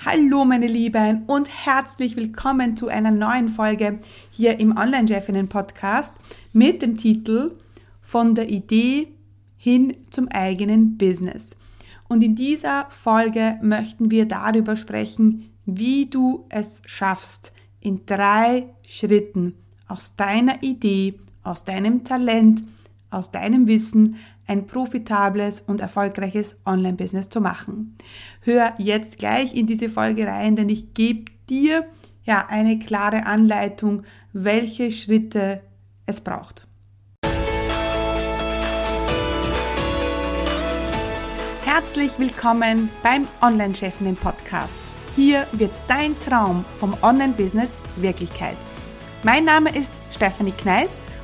Hallo meine Lieben und herzlich willkommen zu einer neuen Folge hier im Online-Chefinnen Podcast mit dem Titel Von der Idee hin zum eigenen Business. Und in dieser Folge möchten wir darüber sprechen, wie du es schaffst, in drei Schritten aus deiner Idee, aus deinem Talent, aus deinem Wissen ein profitables und erfolgreiches Online-Business zu machen. Hör jetzt gleich in diese Folge rein, denn ich gebe dir ja eine klare Anleitung, welche Schritte es braucht. Herzlich willkommen beim Online-Chefinnen Podcast. Hier wird dein Traum vom Online-Business Wirklichkeit. Mein Name ist Stephanie Kneis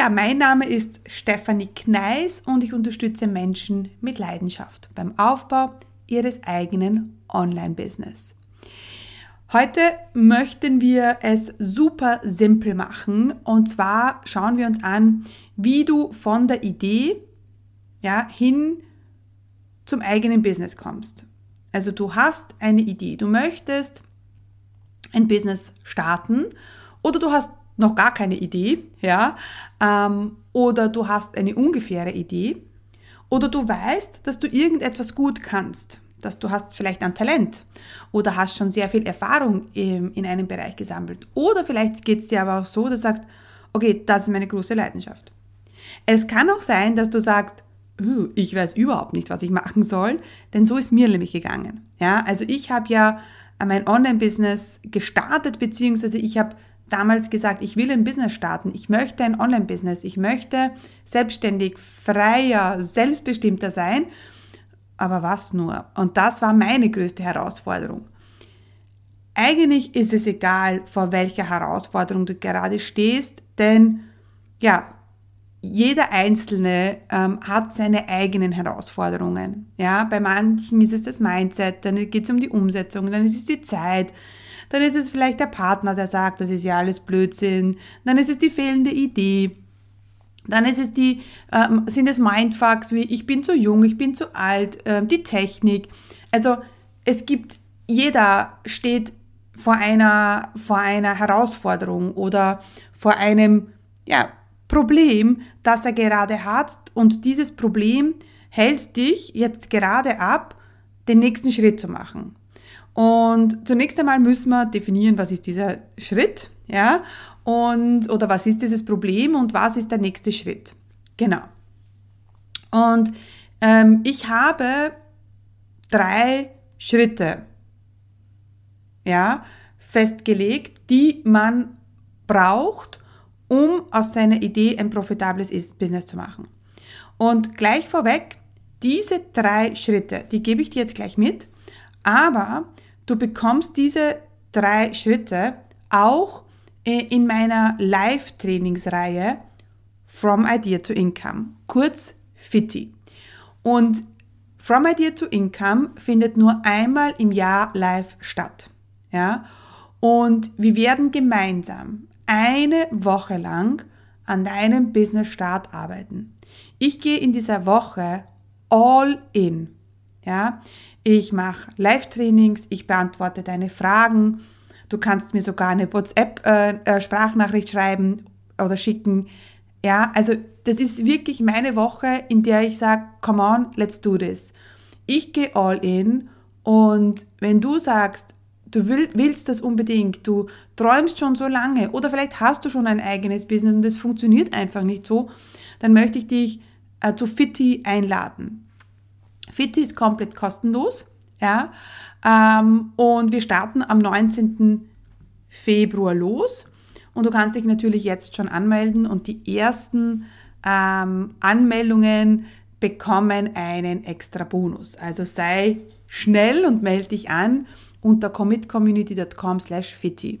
Ja, mein Name ist Stefanie Kneis und ich unterstütze Menschen mit Leidenschaft beim Aufbau ihres eigenen Online-Business. Heute möchten wir es super simpel machen und zwar schauen wir uns an, wie du von der Idee ja, hin zum eigenen Business kommst. Also du hast eine Idee, du möchtest ein Business starten oder du hast noch gar keine Idee, ja, ähm, oder du hast eine ungefähre Idee, oder du weißt, dass du irgendetwas gut kannst, dass du hast vielleicht ein Talent oder hast schon sehr viel Erfahrung in, in einem Bereich gesammelt. Oder vielleicht geht es dir aber auch so, dass du sagst, okay, das ist meine große Leidenschaft. Es kann auch sein, dass du sagst, ich weiß überhaupt nicht, was ich machen soll, denn so ist mir nämlich gegangen. Ja, also ich habe ja mein Online-Business gestartet, beziehungsweise ich habe damals gesagt, ich will ein Business starten, ich möchte ein Online-Business, ich möchte selbstständig, freier, selbstbestimmter sein. Aber was nur? Und das war meine größte Herausforderung. Eigentlich ist es egal, vor welcher Herausforderung du gerade stehst, denn ja, jeder Einzelne ähm, hat seine eigenen Herausforderungen. Ja, bei manchen ist es das Mindset, dann geht es um die Umsetzung, dann ist es die Zeit, dann ist es vielleicht der Partner, der sagt, das ist ja alles Blödsinn, dann ist es die fehlende Idee, dann ist es die, ähm, sind es Mindfucks wie ich bin zu jung, ich bin zu alt, ähm, die Technik. Also es gibt, jeder steht vor einer, vor einer Herausforderung oder vor einem ja, Problem, das er gerade hat und dieses Problem hält dich jetzt gerade ab, den nächsten Schritt zu machen. Und zunächst einmal müssen wir definieren, was ist dieser Schritt, ja, und, oder was ist dieses Problem und was ist der nächste Schritt. Genau. Und ähm, ich habe drei Schritte, ja, festgelegt, die man braucht, um aus seiner Idee ein profitables Business zu machen. Und gleich vorweg, diese drei Schritte, die gebe ich dir jetzt gleich mit, aber Du bekommst diese drei Schritte auch äh, in meiner Live-Trainingsreihe From Idea to Income, kurz FITI. Und From Idea to Income findet nur einmal im Jahr live statt. Ja? Und wir werden gemeinsam eine Woche lang an deinem Business-Start arbeiten. Ich gehe in dieser Woche all in. Ja? Ich mache Live-Trainings, ich beantworte deine Fragen. Du kannst mir sogar eine WhatsApp-Sprachnachricht äh, äh schreiben oder schicken. Ja, also das ist wirklich meine Woche, in der ich sage, come on, let's do this. Ich gehe all in und wenn du sagst, du willst das unbedingt, du träumst schon so lange oder vielleicht hast du schon ein eigenes Business und es funktioniert einfach nicht so, dann möchte ich dich äh, zu Fitti einladen. Fitti ist komplett kostenlos, ja, ähm, und wir starten am 19. Februar los. Und du kannst dich natürlich jetzt schon anmelden und die ersten ähm, Anmeldungen bekommen einen extra Bonus. Also sei schnell und melde dich an unter commitcommunity.com slash fitty.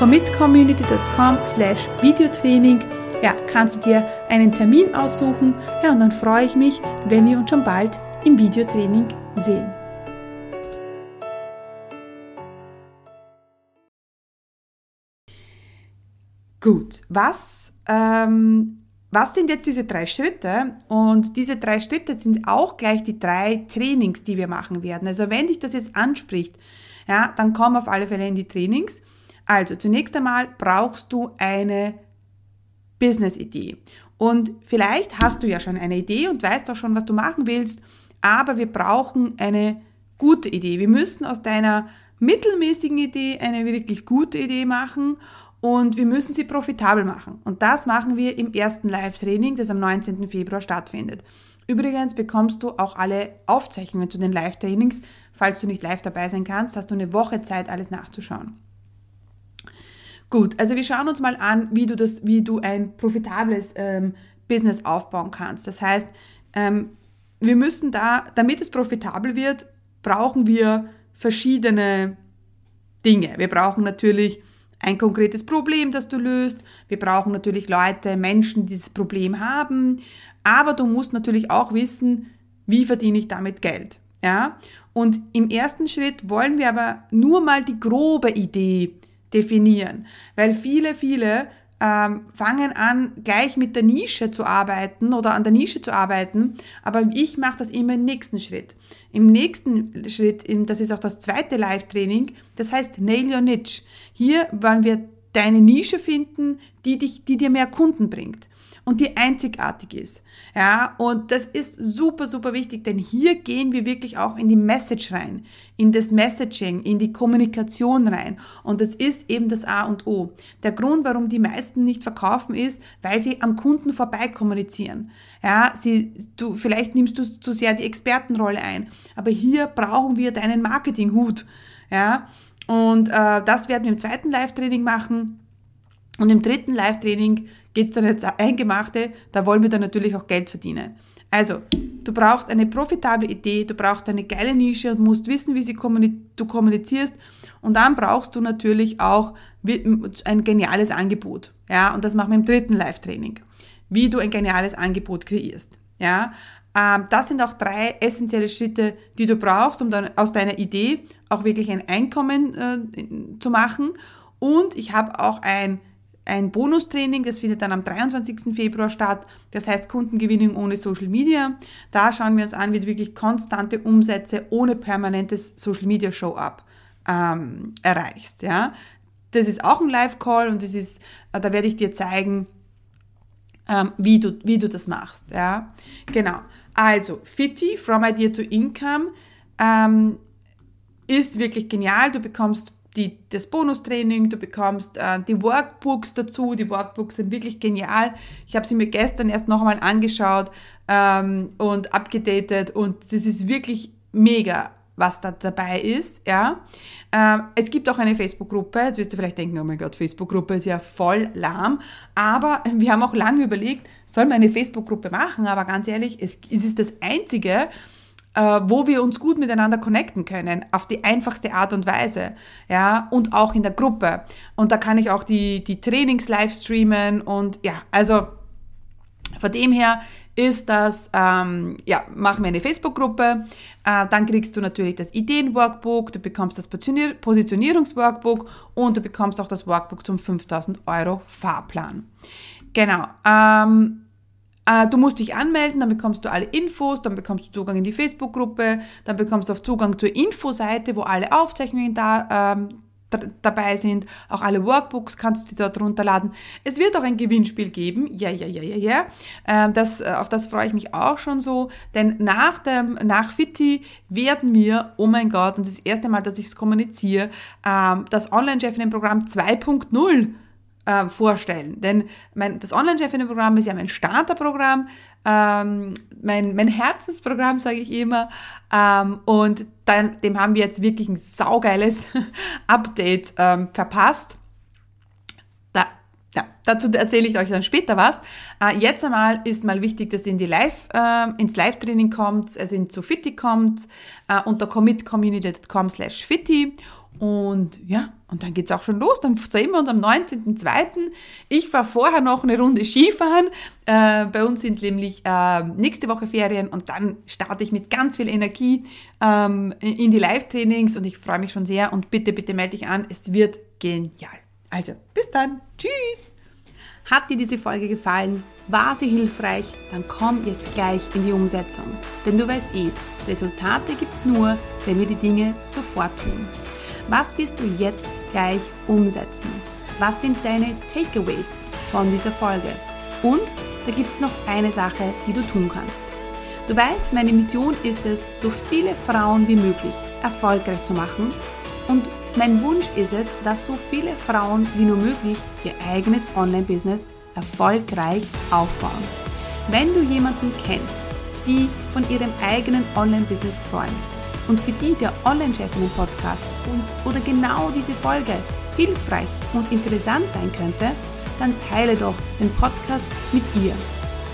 commitcommunity.com slash Videotraining ja, kannst du dir einen Termin aussuchen. Ja, und dann freue ich mich, wenn wir uns schon bald im Videotraining sehen. Gut, was ähm, was sind jetzt diese drei Schritte? Und diese drei Schritte sind auch gleich die drei Trainings, die wir machen werden. Also wenn dich das jetzt anspricht, ja, dann komm auf alle Fälle in die Trainings. Also zunächst einmal brauchst du eine Business-Idee. Und vielleicht hast du ja schon eine Idee und weißt auch schon, was du machen willst, aber wir brauchen eine gute Idee. Wir müssen aus deiner mittelmäßigen Idee eine wirklich gute Idee machen und wir müssen sie profitabel machen. Und das machen wir im ersten Live-Training, das am 19. Februar stattfindet. Übrigens bekommst du auch alle Aufzeichnungen zu den Live-Trainings. Falls du nicht live dabei sein kannst, hast du eine Woche Zeit, alles nachzuschauen. Gut, also wir schauen uns mal an, wie du, das, wie du ein profitables ähm, Business aufbauen kannst. Das heißt, ähm, wir müssen da, damit es profitabel wird, brauchen wir verschiedene Dinge. Wir brauchen natürlich ein konkretes Problem, das du löst. Wir brauchen natürlich Leute, Menschen, die dieses Problem haben. Aber du musst natürlich auch wissen, wie verdiene ich damit Geld. Ja? Und im ersten Schritt wollen wir aber nur mal die grobe Idee definieren, weil viele, viele ähm, fangen an, gleich mit der Nische zu arbeiten oder an der Nische zu arbeiten, aber ich mache das immer im nächsten Schritt. Im nächsten Schritt, das ist auch das zweite Live-Training, das heißt Nail Your Niche. Hier wollen wir deine Nische finden, die, dich, die dir mehr Kunden bringt und die einzigartig ist. Ja, und das ist super, super wichtig, denn hier gehen wir wirklich auch in die Message rein, in das Messaging, in die Kommunikation rein. Und das ist eben das A und O. Der Grund, warum die meisten nicht verkaufen, ist, weil sie am Kunden vorbei kommunizieren. Ja, sie, du, vielleicht nimmst du zu sehr die Expertenrolle ein, aber hier brauchen wir deinen Marketinghut. Ja, und äh, das werden wir im zweiten Live-Training machen. Und im dritten Live-Training geht es dann jetzt Eingemachte, da wollen wir dann natürlich auch Geld verdienen. Also, du brauchst eine profitable Idee, du brauchst eine geile Nische und musst wissen, wie sie kommuni du kommunizierst. Und dann brauchst du natürlich auch ein geniales Angebot. Ja, und das machen wir im dritten Live-Training. Wie du ein geniales Angebot kreierst. Ja, ähm, das sind auch drei essentielle Schritte, die du brauchst, um dann aus deiner Idee auch wirklich ein Einkommen äh, zu machen. Und ich habe auch ein ein Bonustraining, das findet dann am 23. Februar statt. Das heißt Kundengewinnung ohne Social Media. Da schauen wir uns an, wie du wirklich konstante Umsätze ohne permanentes Social Media Show-up ähm, erreichst. Ja? Das ist auch ein Live-Call und das ist, äh, da werde ich dir zeigen, ähm, wie, du, wie du das machst. Ja? Genau. Also, Fitty, From Idea to Income, ähm, ist wirklich genial. Du bekommst die, das Bonustraining, du bekommst äh, die Workbooks dazu. Die Workbooks sind wirklich genial. Ich habe sie mir gestern erst noch einmal angeschaut ähm, und abgedatet und es ist wirklich mega, was da dabei ist. Ja. Ähm, es gibt auch eine Facebook-Gruppe. Jetzt wirst du vielleicht denken, oh mein Gott, Facebook-Gruppe ist ja voll lahm. Aber wir haben auch lange überlegt, soll man eine Facebook-Gruppe machen? Aber ganz ehrlich, es, es ist das Einzige, wo wir uns gut miteinander connecten können, auf die einfachste Art und Weise, ja, und auch in der Gruppe. Und da kann ich auch die, die Trainings live streamen und ja, also von dem her ist das, ähm, ja, machen wir eine Facebook-Gruppe, äh, dann kriegst du natürlich das Ideen-Workbook, du bekommst das Positionierungs-Workbook und du bekommst auch das Workbook zum 5000 Euro Fahrplan. Genau. Ähm, äh, du musst dich anmelden, dann bekommst du alle Infos, dann bekommst du Zugang in die Facebook-Gruppe, dann bekommst du auch Zugang zur Infoseite, wo alle Aufzeichnungen da ähm, dabei sind. Auch alle Workbooks kannst du dir dort runterladen. Es wird auch ein Gewinnspiel geben. Ja, ja, ja, ja, ja. Ähm, das, äh, auf das freue ich mich auch schon so. Denn nach dem, nach Fitti werden wir, oh mein Gott, und das ist das erste Mal, dass ich es kommuniziere, ähm, das Online-Chefinnen-Programm 2.0 äh, vorstellen. Denn mein, das Online-Chefinnen-Programm ist ja mein Starterprogramm, ähm, mein, mein Herzensprogramm, sage ich immer. Ähm, und dann, dem haben wir jetzt wirklich ein saugeiles Update ähm, verpasst. Da, ja, dazu erzähle ich euch dann später was. Äh, jetzt einmal ist mal wichtig, dass ihr in die Live, äh, ins Live-Training kommt, also in zu Fitti kommt, äh, unter commitcommunity.com slash Fitti und ja, und dann geht's auch schon los. Dann sehen wir uns am 19.02. Ich fahre vorher noch eine Runde Skifahren. Äh, bei uns sind nämlich äh, nächste Woche Ferien und dann starte ich mit ganz viel Energie ähm, in die Live-Trainings und ich freue mich schon sehr. Und bitte, bitte melde dich an. Es wird genial. Also, bis dann. Tschüss. Hat dir diese Folge gefallen? War sie hilfreich? Dann komm jetzt gleich in die Umsetzung. Denn du weißt eh, Resultate gibt's nur, wenn wir die Dinge sofort tun. Was wirst du jetzt gleich umsetzen? Was sind deine Takeaways von dieser Folge? Und da gibt es noch eine Sache, die du tun kannst. Du weißt, meine Mission ist es, so viele Frauen wie möglich erfolgreich zu machen. Und mein Wunsch ist es, dass so viele Frauen wie nur möglich ihr eigenes Online-Business erfolgreich aufbauen. Wenn du jemanden kennst, die von ihrem eigenen Online-Business träumt, und für die der Online-Chefinnen-Podcast oder genau diese Folge hilfreich und interessant sein könnte, dann teile doch den Podcast mit ihr.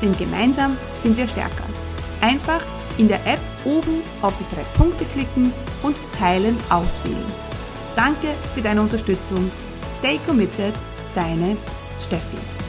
Denn gemeinsam sind wir stärker. Einfach in der App oben auf die drei Punkte klicken und Teilen auswählen. Danke für deine Unterstützung. Stay committed, deine Steffi.